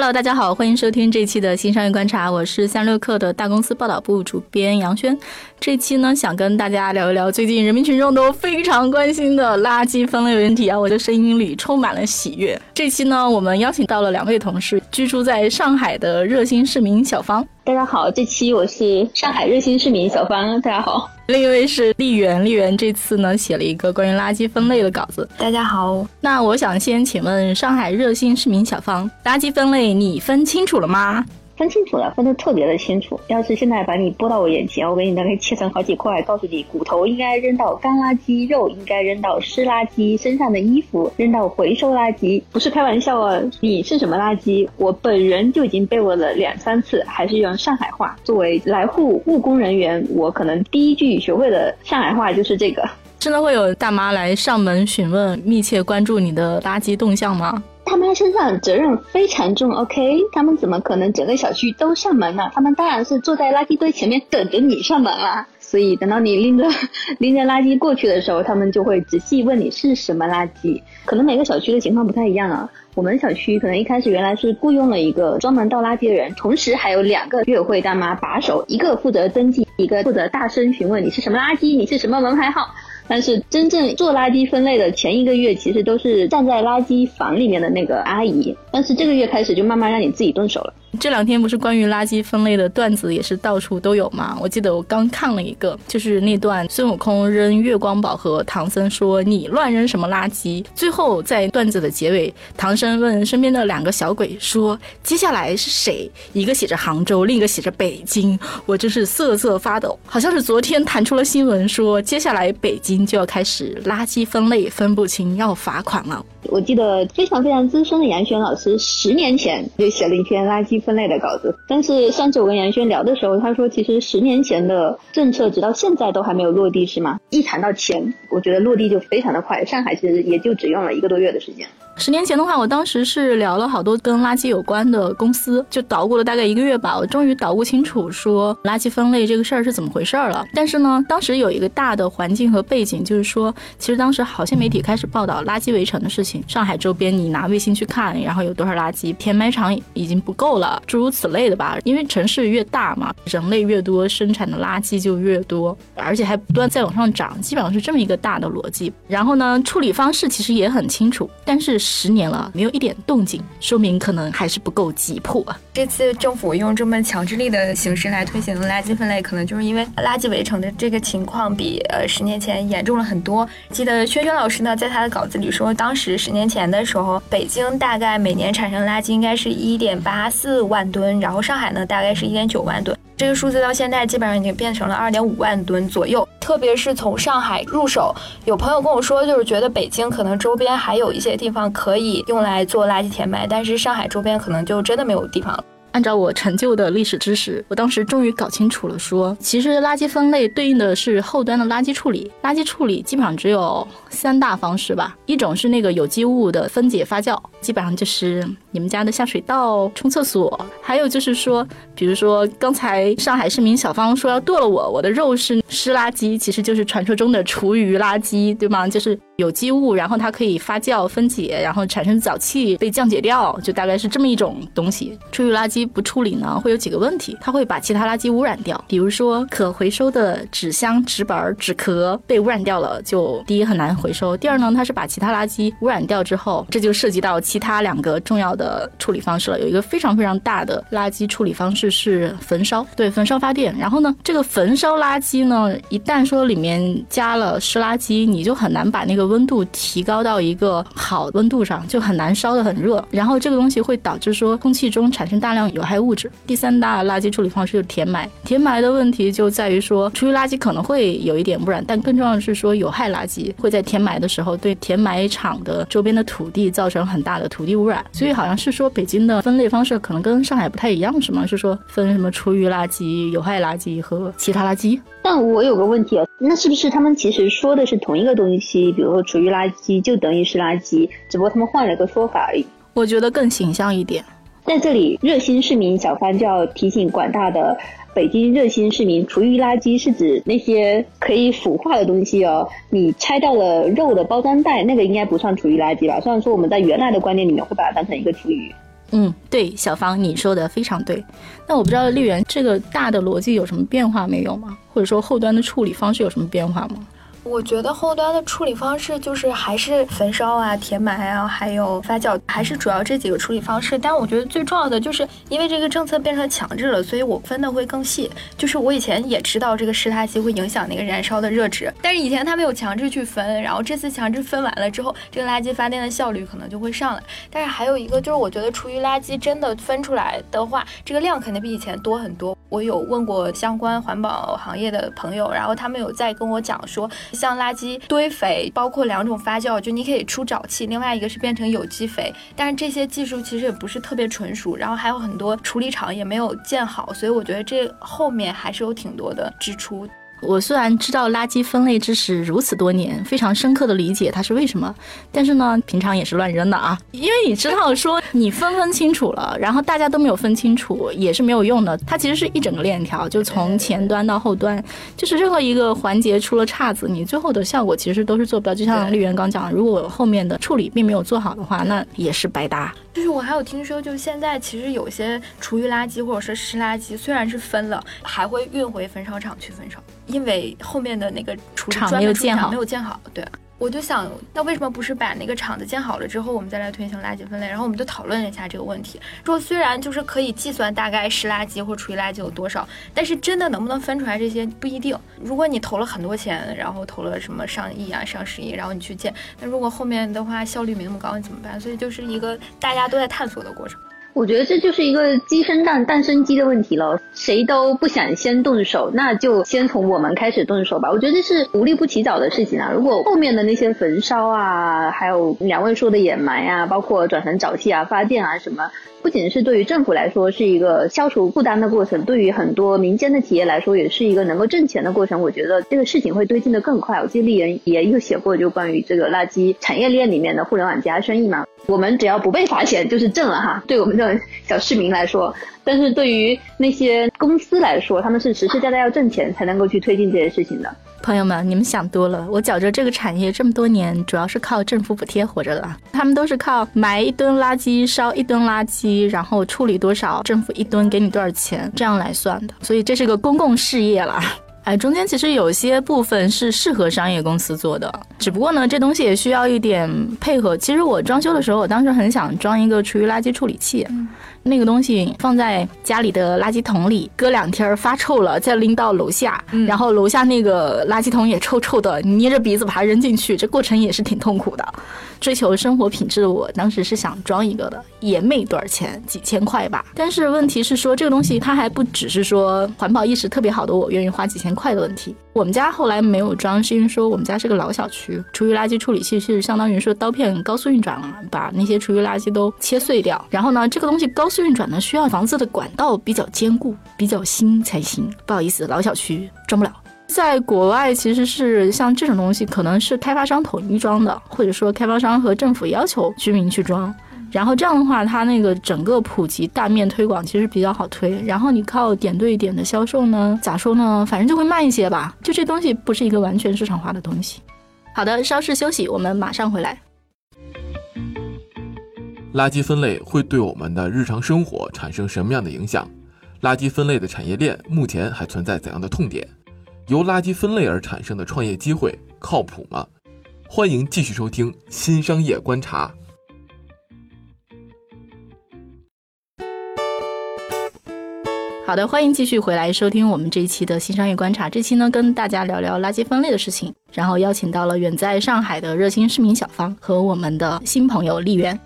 Hello，大家好，欢迎收听这期的新商业观察，我是三六氪的大公司报道部主编杨轩。这期呢，想跟大家聊一聊最近人民群众都非常关心的垃圾分类问题啊，我的声音里充满了喜悦。这期呢，我们邀请到了两位同事，居住在上海的热心市民小芳。大家好，这期我是上海热心市民小芳，大家好。另一位是丽媛，丽媛这次呢写了一个关于垃圾分类的稿子。大家好，那我想先请问上海热心市民小芳，垃圾分类你分清楚了吗？分清楚了，分得特别的清楚。要是现在把你拨到我眼前，我给你大概切成好几块，告诉你骨头应该扔到干垃圾，肉应该扔到湿垃圾，身上的衣服扔到回收垃圾，不是开玩笑啊！你是什么垃圾？我本人就已经被问了两三次，还是用上海话。作为来沪务工人员，我可能第一句学会的上海话就是这个。真的会有大妈来上门询问，密切关注你的垃圾动向吗？他们身上责任非常重，OK？他们怎么可能整个小区都上门呢？他们当然是坐在垃圾堆前面等着你上门啦。所以等到你拎着 拎着垃圾过去的时候，他们就会仔细问你是什么垃圾。可能每个小区的情况不太一样啊。我们小区可能一开始原来是雇佣了一个专门倒垃圾的人，同时还有两个居委会大妈把手，一个负责登记，一个负责大声询问你是什么垃圾，你是什么门牌号。但是真正做垃圾分类的前一个月，其实都是站在垃圾房里面的那个阿姨。但是这个月开始就慢慢让你自己动手了。这两天不是关于垃圾分类的段子也是到处都有吗？我记得我刚看了一个，就是那段孙悟空扔月光宝盒，唐僧说你乱扔什么垃圾？最后在段子的结尾，唐僧问身边的两个小鬼说接下来是谁？一个写着杭州，另一个写着北京。我真是瑟瑟发抖，好像是昨天弹出了新闻说接下来北京就要开始垃圾分类分不清要罚款了。我记得非常非常资深的杨轩老师十年前就写了一篇垃圾分类的稿子，但是上次我跟杨轩聊的时候，他说其实十年前的政策直到现在都还没有落地，是吗？一谈到钱，我觉得落地就非常的快，上海其实也就只用了一个多月的时间。十年前的话，我当时是聊了好多跟垃圾有关的公司，就捣鼓了大概一个月吧，我终于捣鼓清楚说垃圾分类这个事儿是怎么回事儿了。但是呢，当时有一个大的环境和背景，就是说，其实当时好些媒体开始报道垃圾围城的事情，上海周边你拿卫星去看，然后有多少垃圾，填埋场已经不够了，诸如此类的吧。因为城市越大嘛，人类越多，生产的垃圾就越多，而且还不断在往上涨，基本上是这么一个大的逻辑。然后呢，处理方式其实也很清楚，但是。十年了，没有一点动静，说明可能还是不够急迫。这次政府用这么强制力的形式来推行垃圾分类，可能就是因为垃圾围城的这个情况比呃十年前严重了很多。记得轩轩老师呢，在他的稿子里说，当时十年前的时候，北京大概每年产生垃圾应该是一点八四万吨，然后上海呢大概是一点九万吨。这个数字到现在基本上已经变成了二点五万吨左右，特别是从上海入手，有朋友跟我说，就是觉得北京可能周边还有一些地方可以用来做垃圾填埋，但是上海周边可能就真的没有地方了。按照我陈旧的历史知识，我当时终于搞清楚了说，其实垃圾分类对应的是后端的垃圾处理。垃圾处理基本上只有三大方式吧，一种是那个有机物的分解发酵，基本上就是你们家的下水道、冲厕所；还有就是说，比如说刚才上海市民小芳说要剁了我，我的肉是湿垃圾，其实就是传说中的厨余垃圾，对吗？就是有机物，然后它可以发酵分解，然后产生沼气被降解掉，就大概是这么一种东西。厨余垃圾不处理呢，会有几个问题，它会把其他垃圾污染掉，比如说可回收的纸箱、纸板、纸壳被污染掉了，就第一很难回收，第二呢，它是把其他垃圾污染掉之后，这就涉及到其他两个重要的呃处理方式了。有一个非常非常大的垃圾处理方式是焚烧，对，焚烧发电。然后呢，这个焚烧垃圾呢，一旦说里面加了湿垃圾，你就很难把那个温度提高到一个好温度上，就很难烧得很热。然后这个东西会导致说空气中产生大量有害物质。第三大垃圾处理方式就是填埋，填埋的问题就在于说，厨余垃圾可能会有一点污染，但更重要的是说，有害垃圾会在填埋的时候对填埋场的周边的土地造成很大的土地污染。所以好。像是说北京的分类方式可能跟上海不太一样，是吗？是说分什么厨余垃圾、有害垃圾和其他垃圾？但我有个问题啊，那是不是他们其实说的是同一个东西？比如说厨余垃圾就等于是垃圾，只不过他们换了个说法而已。我觉得更形象一点。在这里，热心市民小帆就要提醒广大的北京热心市民，厨余垃圾是指那些可以腐化的东西哦。你拆掉了肉的包装袋，那个应该不算厨余垃圾吧？虽然说我们在原来的观念里面会把它当成一个厨余。嗯，对，小芳你说的非常对。那我不知道绿源这个大的逻辑有什么变化没有吗？或者说后端的处理方式有什么变化吗？我觉得后端的处理方式就是还是焚烧啊、填埋啊，还有发酵，还是主要这几个处理方式。但我觉得最重要的就是因为这个政策变成强制了，所以我分的会更细。就是我以前也知道这个湿垃圾会影响那个燃烧的热值，但是以前它没有强制去分，然后这次强制分完了之后，这个垃圾发电的效率可能就会上来。但是还有一个就是，我觉得厨余垃圾真的分出来的话，这个量肯定比以前多很多。我有问过相关环保行业的朋友，然后他们有在跟我讲说。像垃圾堆肥，包括两种发酵，就你可以出沼气，另外一个是变成有机肥，但是这些技术其实也不是特别纯熟，然后还有很多处理厂也没有建好，所以我觉得这后面还是有挺多的支出。我虽然知道垃圾分类知识如此多年，非常深刻的理解它是为什么，但是呢，平常也是乱扔的啊。因为你知道，说你分分清楚了，然后大家都没有分清楚，也是没有用的。它其实是一整个链条，就从前端到后端，就是任何一个环节出了岔子，你最后的效果其实都是做不到。就像绿源刚讲，如果后面的处理并没有做好的话，那也是白搭。就是我还有听说，就是现在其实有些厨余垃圾或者说湿垃圾，虽然是分了，还会运回焚烧厂去焚烧。因为后面的那个处理厂没有建好，没有建好，对，我就想，那为什么不是把那个厂子建好了之后，我们再来推行垃圾分类？然后我们就讨论了一下这个问题，说虽然就是可以计算大概湿垃圾或厨余垃圾有多少，但是真的能不能分出来这些不一定。如果你投了很多钱，然后投了什么上亿啊、上十亿，然后你去建，那如果后面的话效率没那么高，你怎么办？所以就是一个大家都在探索的过程。我觉得这就是一个鸡生蛋，蛋生鸡的问题了。谁都不想先动手，那就先从我们开始动手吧。我觉得这是无利不起早的事情啊。如果后面的那些焚烧啊，还有两位说的掩埋啊，包括转成沼气啊、发电啊什么。不仅是对于政府来说是一个消除负担的过程，对于很多民间的企业来说也是一个能够挣钱的过程。我觉得这个事情会推进的更快。我记得丽人也有写过，就关于这个垃圾产业链里面的互联网加生意嘛。我们只要不被罚钱就是挣了哈。对我们这种小市民来说。但是对于那些公司来说，他们是实实在在要挣钱才能够去推进这些事情的。朋友们，你们想多了。我觉着这个产业这么多年，主要是靠政府补贴活着的。他们都是靠埋一吨垃圾、烧一吨垃圾，然后处理多少，政府一吨给你多少钱，这样来算的。所以这是个公共事业了。哎，中间其实有些部分是适合商业公司做的，只不过呢，这东西也需要一点配合。其实我装修的时候，我当时很想装一个厨余垃圾处理器。那个东西放在家里的垃圾桶里，搁两天发臭了，再拎到楼下，然后楼下那个垃圾桶也臭臭的，捏着鼻子把它扔进去，这过程也是挺痛苦的。追求生活品质的我，当时是想装一个的，也没多少钱，几千块吧。但是问题是说，这个东西它还不只是说环保意识特别好的我愿意花几千块的问题。我们家后来没有装，是因为说我们家是个老小区，厨余垃圾处理器是相当于说刀片高速运转了，把那些厨余垃圾都切碎掉。然后呢，这个东西高速运转呢，需要房子的管道比较坚固、比较新才行。不好意思，老小区装不了。在国外，其实是像这种东西，可能是开发商统一装的，或者说开发商和政府要求居民去装。然后这样的话，它那个整个普及大面推广其实比较好推。然后你靠点对点的销售呢，咋说呢？反正就会慢一些吧。就这东西不是一个完全市场化的东西。好的，稍事休息，我们马上回来。垃圾分类会对我们的日常生活产生什么样的影响？垃圾分类的产业链目前还存在怎样的痛点？由垃圾分类而产生的创业机会靠谱吗？欢迎继续收听《新商业观察》。好的，欢迎继续回来收听我们这一期的新商业观察。这期呢，跟大家聊聊垃圾分类的事情，然后邀请到了远在上海的热心市民小芳和我们的新朋友丽媛。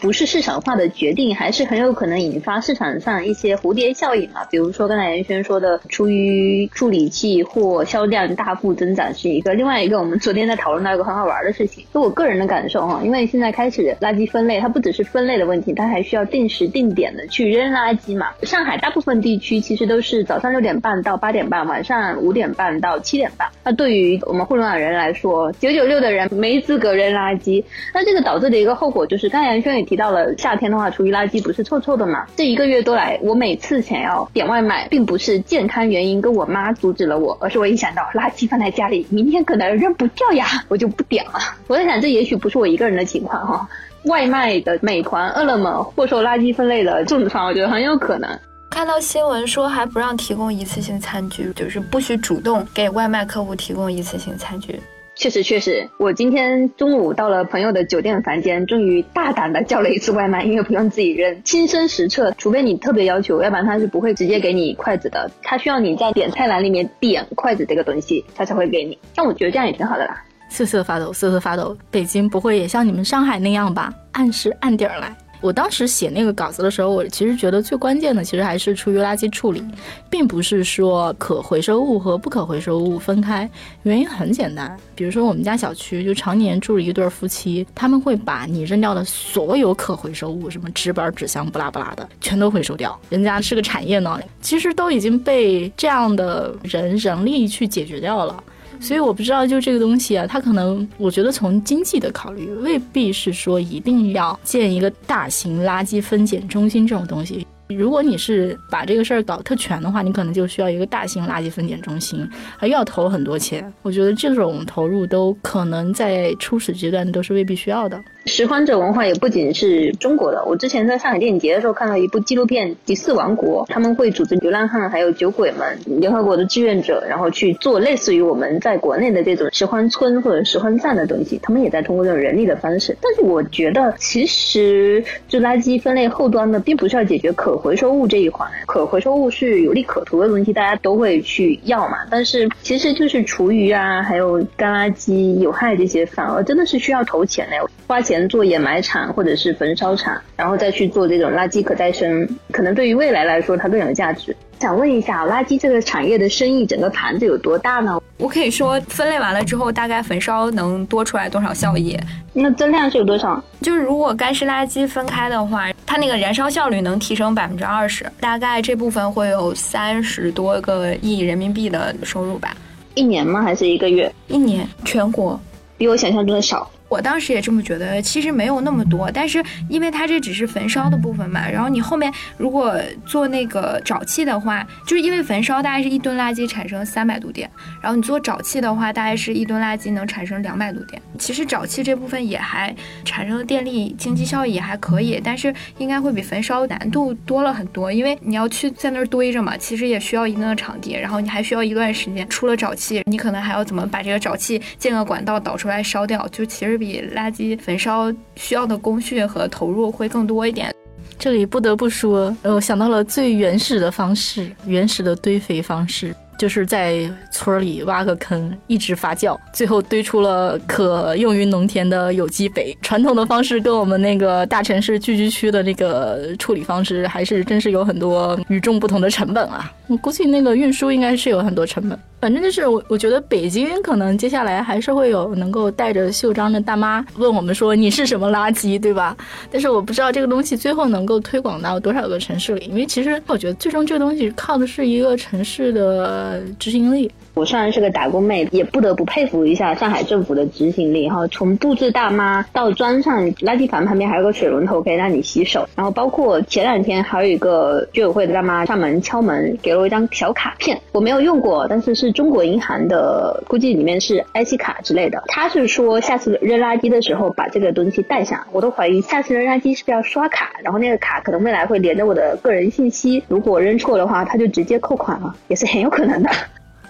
不是市场化的决定，还是很有可能引发市场上一些蝴蝶效应嘛。比如说刚才严轩说的，出于处理器或销量大幅增长是一个，另外一个我们昨天在讨论到一个很好玩的事情，就我个人的感受哈，因为现在开始垃圾分类，它不只是分类的问题，它还需要定时定点的去扔垃圾嘛。上海大部分地区其实都是早上六点半到八点半，晚上五点半到七点半。那对于我们互联网人来说，九九六的人没资格扔垃圾。那这个导致的一个后果就是，刚才杨轩也提到了，夏天的话，厨余垃圾不是臭臭的嘛？这一个月多来，我每次想要点外卖，并不是健康原因跟我妈阻止了我，而是我一想到垃圾放在家里，明天可能扔不掉呀，我就不点了。我在想，这也许不是我一个人的情况哈。外卖的美团、饿了么或受垃圾分类的重创，我觉得很有可能。看到新闻说还不让提供一次性餐具，就是不许主动给外卖客户提供一次性餐具。确实，确实，我今天中午到了朋友的酒店房间，终于大胆的叫了一次外卖，因为不用自己扔，亲身实测，除非你特别要求，要不然他是不会直接给你筷子的，他需要你在点菜栏里面点筷子这个东西，他才会给你。但我觉得这样也挺好的啦。瑟瑟发抖，瑟瑟发抖。北京不会也像你们上海那样吧？按时按点来。我当时写那个稿子的时候，我其实觉得最关键的，其实还是厨余垃圾处理，并不是说可回收物和不可回收物分开。原因很简单，比如说我们家小区就常年住着一对夫妻，他们会把你扔掉的所有可回收物，什么纸板、纸箱、不拉不拉的，全都回收掉。人家是个产业呢，其实都已经被这样的人人力去解决掉了。所以我不知道，就这个东西啊，它可能，我觉得从经济的考虑，未必是说一定要建一个大型垃圾分拣中心这种东西。如果你是把这个事儿搞特权的话，你可能就需要一个大型垃圾分拣中心，还要投很多钱。我觉得这种投入都可能在初始阶段都是未必需要的。拾荒者文化也不仅是中国的。我之前在上海电影节的时候看到一部纪录片《第四王国》，他们会组织流浪汉还有酒鬼们、联合国的志愿者，然后去做类似于我们在国内的这种拾荒村或者拾荒站的东西。他们也在通过这种人力的方式。但是我觉得，其实就垃圾分类后端的，并不是要解决可回收物这一环。可回收物是有利可图的东西，大家都会去要嘛。但是其实就是厨余啊，还有干垃圾、有害这些，反而真的是需要投钱的，花钱。前做掩埋产或者是焚烧厂，然后再去做这种垃圾可再生，可能对于未来来说它更有价值。想问一下，垃圾这个产业的生意整个盘子有多大呢？我可以说，分类完了之后，大概焚烧能多出来多少效益？那增量是有多少？就是如果干湿垃圾分开的话，它那个燃烧效率能提升百分之二十，大概这部分会有三十多个亿人民币的收入吧？一年吗？还是一个月？一年，全国，比我想象中的少。我当时也这么觉得，其实没有那么多，但是因为它这只是焚烧的部分嘛，然后你后面如果做那个沼气的话，就是因为焚烧大概是一吨垃圾产生三百度电，然后你做沼气的话，大概是一吨垃圾能产生两百度电。其实沼气这部分也还产生的电力经济效益也还可以，但是应该会比焚烧难度多了很多，因为你要去在那儿堆着嘛，其实也需要一定的场地，然后你还需要一段时间，出了沼气，你可能还要怎么把这个沼气建个管道导出来烧掉，就其实。比垃圾焚烧需要的工序和投入会更多一点。这里不得不说，我想到了最原始的方式，原始的堆肥方式。就是在村里挖个坑，一直发酵，最后堆出了可用于农田的有机肥。传统的方式跟我们那个大城市聚居区的那个处理方式，还是真是有很多与众不同的成本啊！我估计那个运输应该是有很多成本。反正就是我，我觉得北京可能接下来还是会有能够带着袖章的大妈问我们说你是什么垃圾，对吧？但是我不知道这个东西最后能够推广到多少个城市里，因为其实我觉得最终这个东西靠的是一个城市的。执行力。我虽然是个打工妹，也不得不佩服一下上海政府的执行力哈。从布置大妈到装上垃圾房旁边还有个水龙头可以让你洗手，然后包括前两天还有一个居委会的大妈上门敲门，给了我一张小卡片，我没有用过，但是是中国银行的，估计里面是 IC 卡之类的。他是说下次扔垃圾的时候把这个东西带上，我都怀疑下次扔垃圾是不是要刷卡，然后那个卡可能未来会连着我的个人信息，如果扔错的话，他就直接扣款了，也是很有可能的。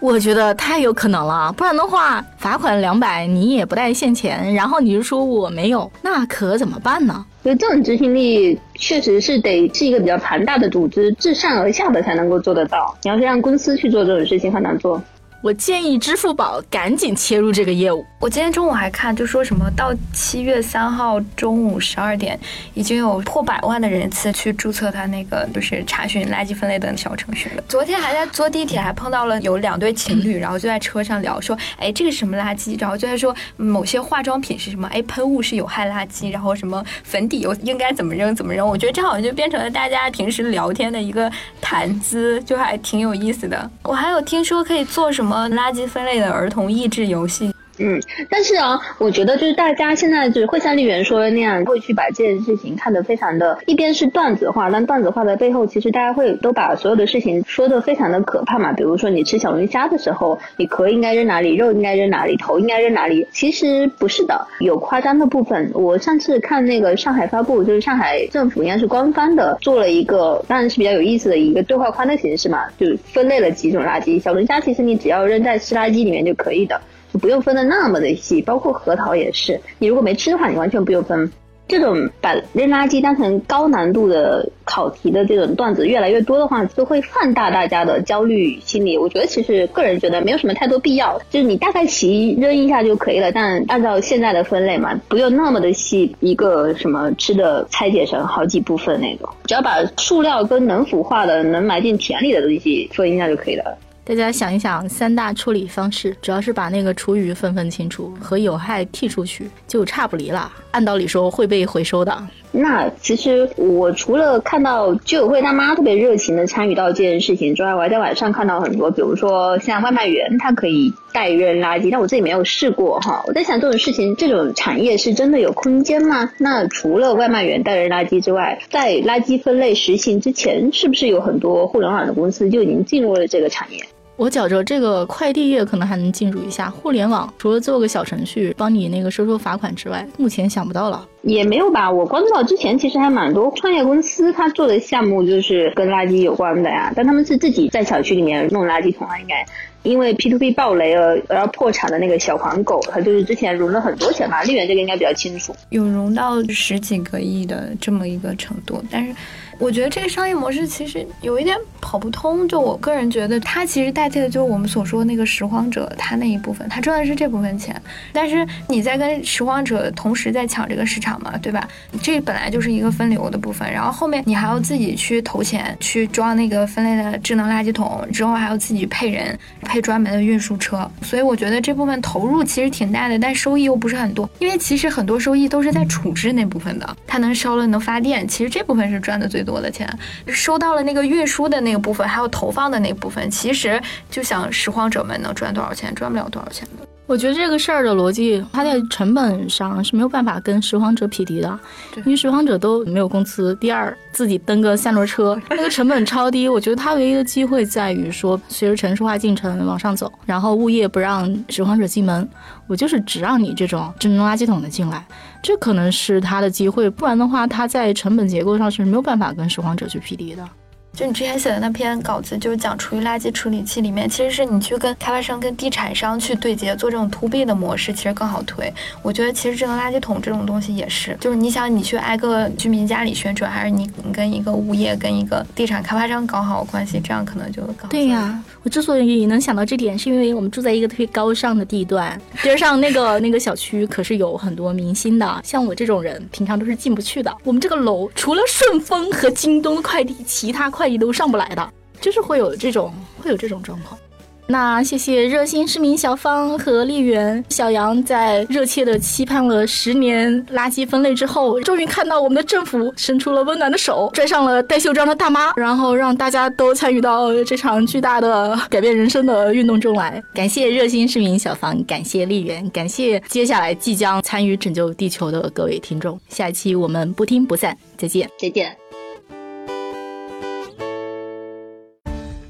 我觉得太有可能了，不然的话，罚款两百，你也不带现钱，然后你就说我没有，那可怎么办呢？所以这种执行力确实是得是一个比较庞大的组织，自上而下的才能够做得到。你要是让公司去做这种事情，很难做。我建议支付宝赶紧切入这个业务。我今天中午还看，就说什么到七月三号中午十二点，已经有破百万的人次去注册他那个就是查询垃圾分类的小程序了。昨天还在坐地铁，还碰到了有两对情侣，然后就在车上聊说，哎，这个是什么垃圾？然后就在说某些化妆品是什么？哎，喷雾是有害垃圾，然后什么粉底又应该怎么扔怎么扔？我觉得这好像就变成了大家平时聊天的一个谈资，就还挺有意思的。我还有听说可以做什么么垃圾分类的儿童益智游戏。嗯，但是啊，我觉得就是大家现在就是会像丽媛说的那样，会去把这件事情看得非常的，一边是段子化，但段子化的背后，其实大家会都把所有的事情说的非常的可怕嘛。比如说你吃小龙虾的时候，你壳应该扔哪里，肉应该扔哪里，头应该扔哪里？其实不是的，有夸张的部分。我上次看那个上海发布，就是上海政府应该是官方的做了一个，当然是比较有意思的一个对话框的形式嘛，就分类了几种垃圾。小龙虾其实你只要扔在湿垃圾里面就可以的。不用分的那么的细，包括核桃也是。你如果没吃的话，你完全不用分。这种把扔垃圾当成高难度的考题的这种段子越来越多的话，就会放大大家的焦虑心理。我觉得其实个人觉得没有什么太多必要，就是你大概齐扔一下就可以了。但按照现在的分类嘛，不用那么的细，一个什么吃的拆解成好几部分那种，只要把塑料跟能腐化的、能埋进田里的东西分一下就可以了。大家想一想，三大处理方式，主要是把那个厨余分分清楚，和有害剔出去，就差不离了。按道理说会被回收的。那其实我除了看到居委会大妈特别热情的参与到这件事情之外，我还在网上看到很多，比如说像外卖员，他可以代扔垃圾，但我自己没有试过哈。我在想这种事情，这种产业是真的有空间吗？那除了外卖员代扔垃圾之外，在垃圾分类实行之前，是不是有很多互联网的公司就已经进入了这个产业？我觉着这个快递业可能还能进入一下互联网，除了做个小程序帮你那个收收罚款之外，目前想不到了。也没有吧，我关注到之前其实还蛮多创业公司，他做的项目就是跟垃圾有关的呀，但他们是自己在小区里面弄垃圾桶啊，应该。因为 P to P 爆雷而而要破产的那个小黄狗，它就是之前融了很多钱嘛，丽媛这个应该比较清楚，有融到十几个亿的这么一个程度，但是。我觉得这个商业模式其实有一点跑不通。就我个人觉得，它其实代替的就是我们所说那个拾荒者，他那一部分，他赚的是这部分钱。但是你在跟拾荒者同时在抢这个市场嘛，对吧？这本来就是一个分流的部分，然后后面你还要自己去投钱去装那个分类的智能垃圾桶，之后还要自己配人，配专门的运输车。所以我觉得这部分投入其实挺大的，但收益又不是很多。因为其实很多收益都是在处置那部分的，它能烧了能发电，其实这部分是赚的最多。我的钱收到了那个运输的那个部分，还有投放的那部分，其实就想拾荒者们能赚多少钱，赚不了多少钱的。我觉得这个事儿的逻辑，它在成本上是没有办法跟拾荒者匹敌的，因为拾荒者都没有工资。第二，自己蹬个三轮车，那个成本超低。我觉得它唯一的机会在于说，随着城市化进程往上走，然后物业不让拾荒者进门，我就是只让你这种智能垃圾桶的进来，这可能是它的机会。不然的话，它在成本结构上是没有办法跟拾荒者去匹敌的。就你之前写的那篇稿子，就是讲厨余垃圾处理器里面，其实是你去跟开发商、跟地产商去对接，做这种 to B 的模式，其实更好推。我觉得其实智能垃圾桶这种东西也是，就是你想你去挨个居民家里宣传，还是你你跟一个物业、跟一个地产开发商搞好关系，这样可能就更对呀。我之所以能想到这点，是因为我们住在一个特别高尚的地段，边上那个那个小区可是有很多明星的，像我这种人平常都是进不去的。我们这个楼除了顺丰和京东的快递，其他快快递都上不来的，就是会有这种会有这种状况。那谢谢热心市民小芳和丽媛、小杨在热切的期盼了十年垃圾分类之后，终于看到我们的政府伸出了温暖的手，拽上了戴袖章的大妈，然后让大家都参与到这场巨大的改变人生的运动中来。感谢热心市民小芳，感谢丽媛，感谢接下来即将参与拯救地球的各位听众。下一期我们不听不散，再见，再见。